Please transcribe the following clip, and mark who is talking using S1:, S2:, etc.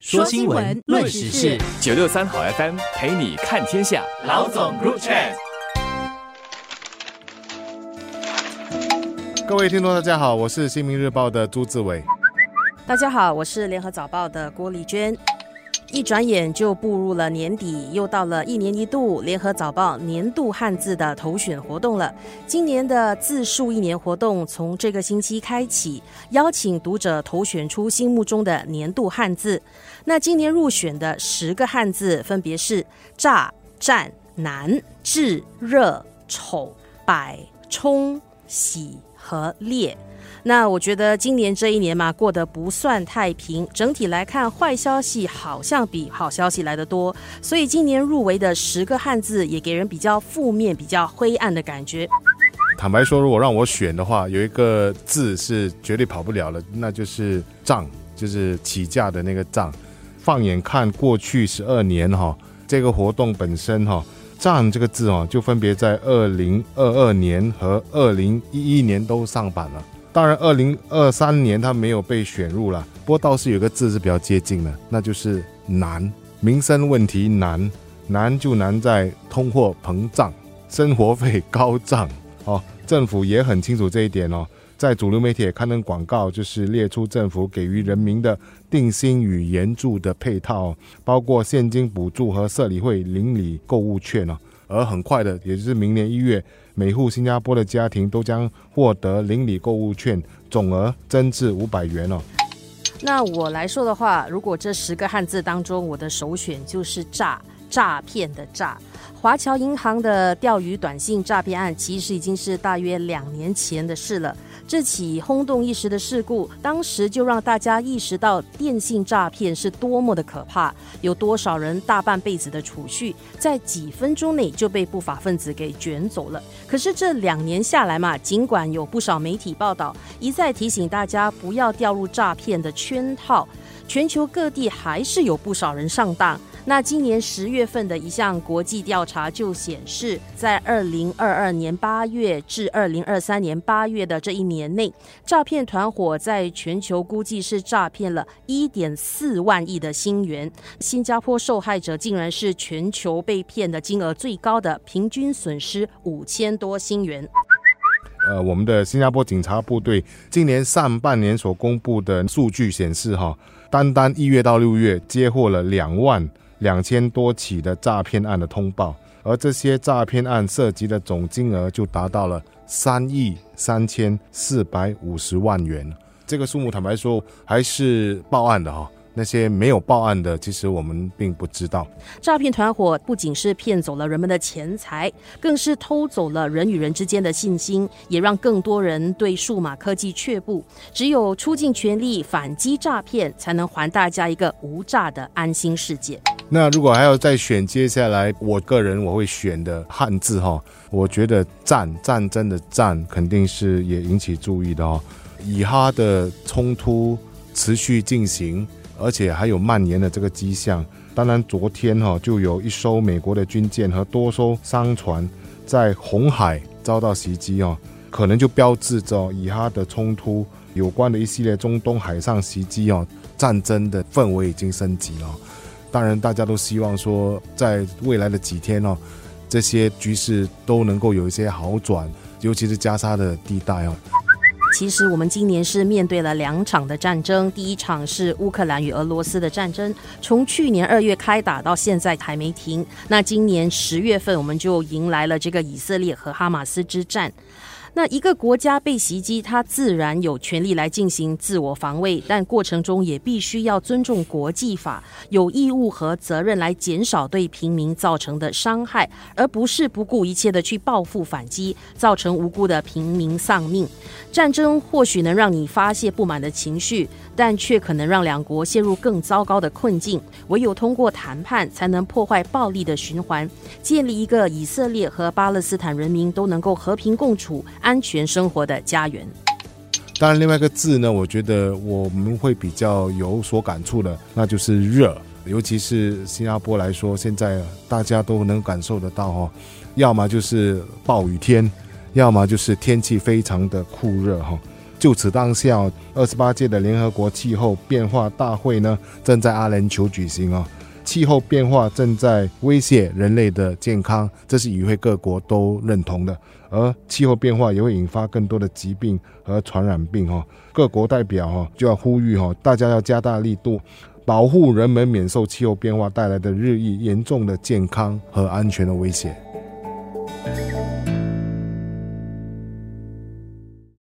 S1: 说新闻，论时事，
S2: 九六三好 FM 陪你看天下。
S1: 老总 Group Chat，
S3: 各位听众，大家好，我是新民日报的朱志伟。
S4: 大家好，我是联合早报的郭丽娟。一转眼就步入了年底，又到了一年一度联合早报年度汉字的投选活动了。今年的字数一年活动从这个星期开启，邀请读者投选出心目中的年度汉字。那今年入选的十个汉字分别是炸、战、难、炙、热、丑、百、冲、喜和烈。那我觉得今年这一年嘛，过得不算太平。整体来看，坏消息好像比好消息来得多。所以今年入围的十个汉字，也给人比较负面、比较灰暗的感觉。
S3: 坦白说，如果让我选的话，有一个字是绝对跑不了了，那就是“账”，就是起价的那个“账”。放眼看过去十二年哈，这个活动本身哈，“账”这个字哦，就分别在二零二二年和二零一一年都上榜了。当然，二零二三年它没有被选入了，不过倒是有个字是比较接近的，那就是“难”。民生问题难，难就难在通货膨胀，生活费高涨。哦，政府也很清楚这一点哦，在主流媒体刊登广告，就是列出政府给予人民的定薪与援助的配套，包括现金补助和社理会邻里购物券哦。而很快的，也就是明年一月，每户新加坡的家庭都将获得邻里购物券，总额增至五百元哦。
S4: 那我来说的话，如果这十个汉字当中，我的首选就是“诈”，诈骗的“诈”。华侨银行的钓鱼短信诈骗案，其实已经是大约两年前的事了。这起轰动一时的事故，当时就让大家意识到电信诈骗是多么的可怕。有多少人大半辈子的储蓄，在几分钟内就被不法分子给卷走了？可是这两年下来嘛，尽管有不少媒体报道一再提醒大家不要掉入诈骗的圈套，全球各地还是有不少人上当。那今年十月份的一项国际调查就显示，在二零二二年八月至二零二三年八月的这一年内，诈骗团伙在全球估计是诈骗了一点四万亿的新元。新加坡受害者竟然是全球被骗的金额最高的，平均损失五千多新元。
S3: 呃，我们的新加坡警察部队今年上半年所公布的数据显示，哈，单单一月到六月接获了两万。两千多起的诈骗案的通报，而这些诈骗案涉及的总金额就达到了三亿三千四百五十万元。这个数目坦白说还是报案的哈。那些没有报案的，其实我们并不知道。
S4: 诈骗团伙不仅是骗走了人们的钱财，更是偷走了人与人之间的信心，也让更多人对数码科技却步。只有出尽全力反击诈骗，才能还大家一个无诈的安心世界。
S3: 那如果还要再选，接下来我个人我会选的汉字哈，我觉得战战争的战肯定是也引起注意的哦。以哈的冲突持续进行。而且还有蔓延的这个迹象。当然，昨天哈就有一艘美国的军舰和多艘商船在红海遭到袭击哦，可能就标志着以哈的冲突有关的一系列中东海上袭击哦，战争的氛围已经升级了。当然，大家都希望说，在未来的几天哦，这些局势都能够有一些好转，尤其是加沙的地带哦。
S4: 其实我们今年是面对了两场的战争，第一场是乌克兰与俄罗斯的战争，从去年二月开打到现在还没停。那今年十月份我们就迎来了这个以色列和哈马斯之战。那一个国家被袭击，它自然有权利来进行自我防卫，但过程中也必须要尊重国际法，有义务和责任来减少对平民造成的伤害，而不是不顾一切的去报复反击，造成无辜的平民丧命。战争或许能让你发泄不满的情绪，但却可能让两国陷入更糟糕的困境。唯有通过谈判，才能破坏暴力的循环，建立一个以色列和巴勒斯坦人民都能够和平共处。安全生活的家园。
S3: 当然，另外一个字呢，我觉得我们会比较有所感触的，那就是热。尤其是新加坡来说，现在大家都能感受得到哈，要么就是暴雨天，要么就是天气非常的酷热哈。就此当下，二十八届的联合国气候变化大会呢，正在阿联酋举行哦。气候变化正在威胁人类的健康，这是与会各国都认同的。而气候变化也会引发更多的疾病和传染病哈。各国代表哈就要呼吁哈，大家要加大力度，保护人们免受气候变化带来的日益严重的健康和安全的威胁。